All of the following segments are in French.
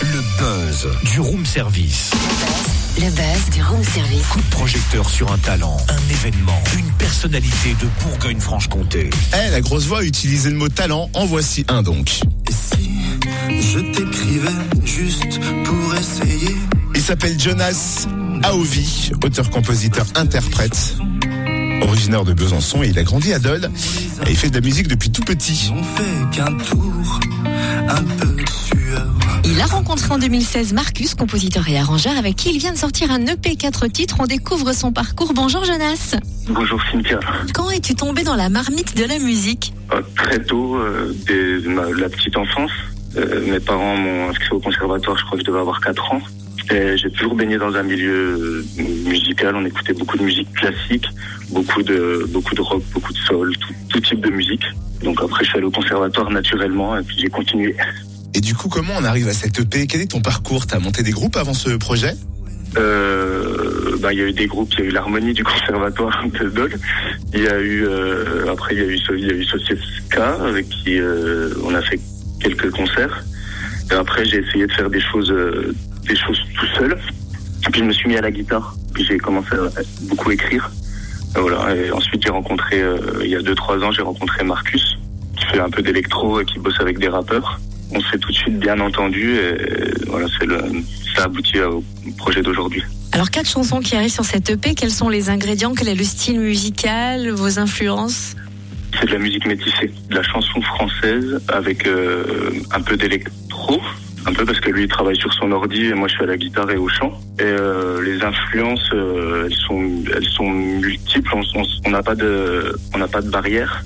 Le buzz du room service. Le buzz du room service. Coup de projecteur sur un talent, un événement, une personnalité de Bourgogne-Franche-Comté. Eh, la grosse voix a utilisé le mot talent. En voici un donc. Et si je t'écrivais juste pour essayer Il s'appelle Jonas Aovi, auteur-compositeur interprète. Originaire de Besançon et il a grandi à Dole. Et il fait de la musique depuis tout petit. On fait qu'un tour, un peu de sueur. Il a rencontré en 2016 Marcus, compositeur et arrangeur, avec qui il vient de sortir un EP 4 titres. On découvre son parcours. Bonjour Jonas. Bonjour Cynthia. Quand es-tu tombé dans la marmite de la musique? Euh, très tôt, euh, dès ma- la petite enfance, euh, mes parents m'ont inscrit au conservatoire, je crois que je devais avoir 4 ans. J'ai toujours baigné dans un milieu musical, on écoutait beaucoup de musique classique, beaucoup de, beaucoup de rock, beaucoup de soul, tout, tout type de musique. Donc après, je suis allé au conservatoire naturellement et puis j'ai continué. Et du coup, comment on arrive à cette EP Quel est ton parcours? T'as monté des groupes avant ce projet? Euh, bah, il y a eu des groupes, il y a eu l'harmonie du conservatoire de Dole. Il y a eu euh, après il y a eu il y a eu Société K avec qui euh, on a fait quelques concerts. Et après j'ai essayé de faire des choses euh, des choses tout seul. Et puis je me suis mis à la guitare. Puis j'ai commencé à beaucoup écrire. Et voilà. Et ensuite j'ai rencontré euh, il y a deux trois ans j'ai rencontré Marcus qui fait un peu d'électro et qui bosse avec des rappeurs. On s'est tout de suite bien entendu et voilà c'est le ça aboutit au projet d'aujourd'hui. Alors quatre chansons qui arrivent sur cette EP. Quels sont les ingrédients? Quel est le style musical? Vos influences? C'est de la musique métissée, de la chanson française avec euh, un peu d'électro, un peu parce que lui il travaille sur son ordi et moi je suis à la guitare et au chant. Et euh, les influences, euh, elles sont elles sont multiples. On n'a pas de on n'a pas de barrière,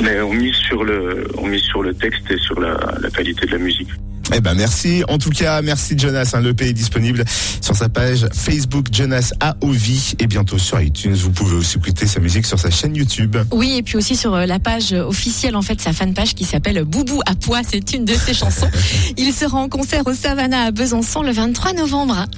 mais on mise sur le on mise sur le texte et sur la, la qualité de la musique. Eh ben merci. En tout cas, merci Jonas. Hein, L'EP est disponible sur sa page Facebook Jonas Aovi et bientôt sur iTunes. Vous pouvez aussi écouter sa musique sur sa chaîne YouTube. Oui, et puis aussi sur euh, la page officielle, en fait, sa fanpage qui s'appelle Boubou à pois. C'est une de ses chansons. Il sera en concert au Savannah à Besançon le 23 novembre.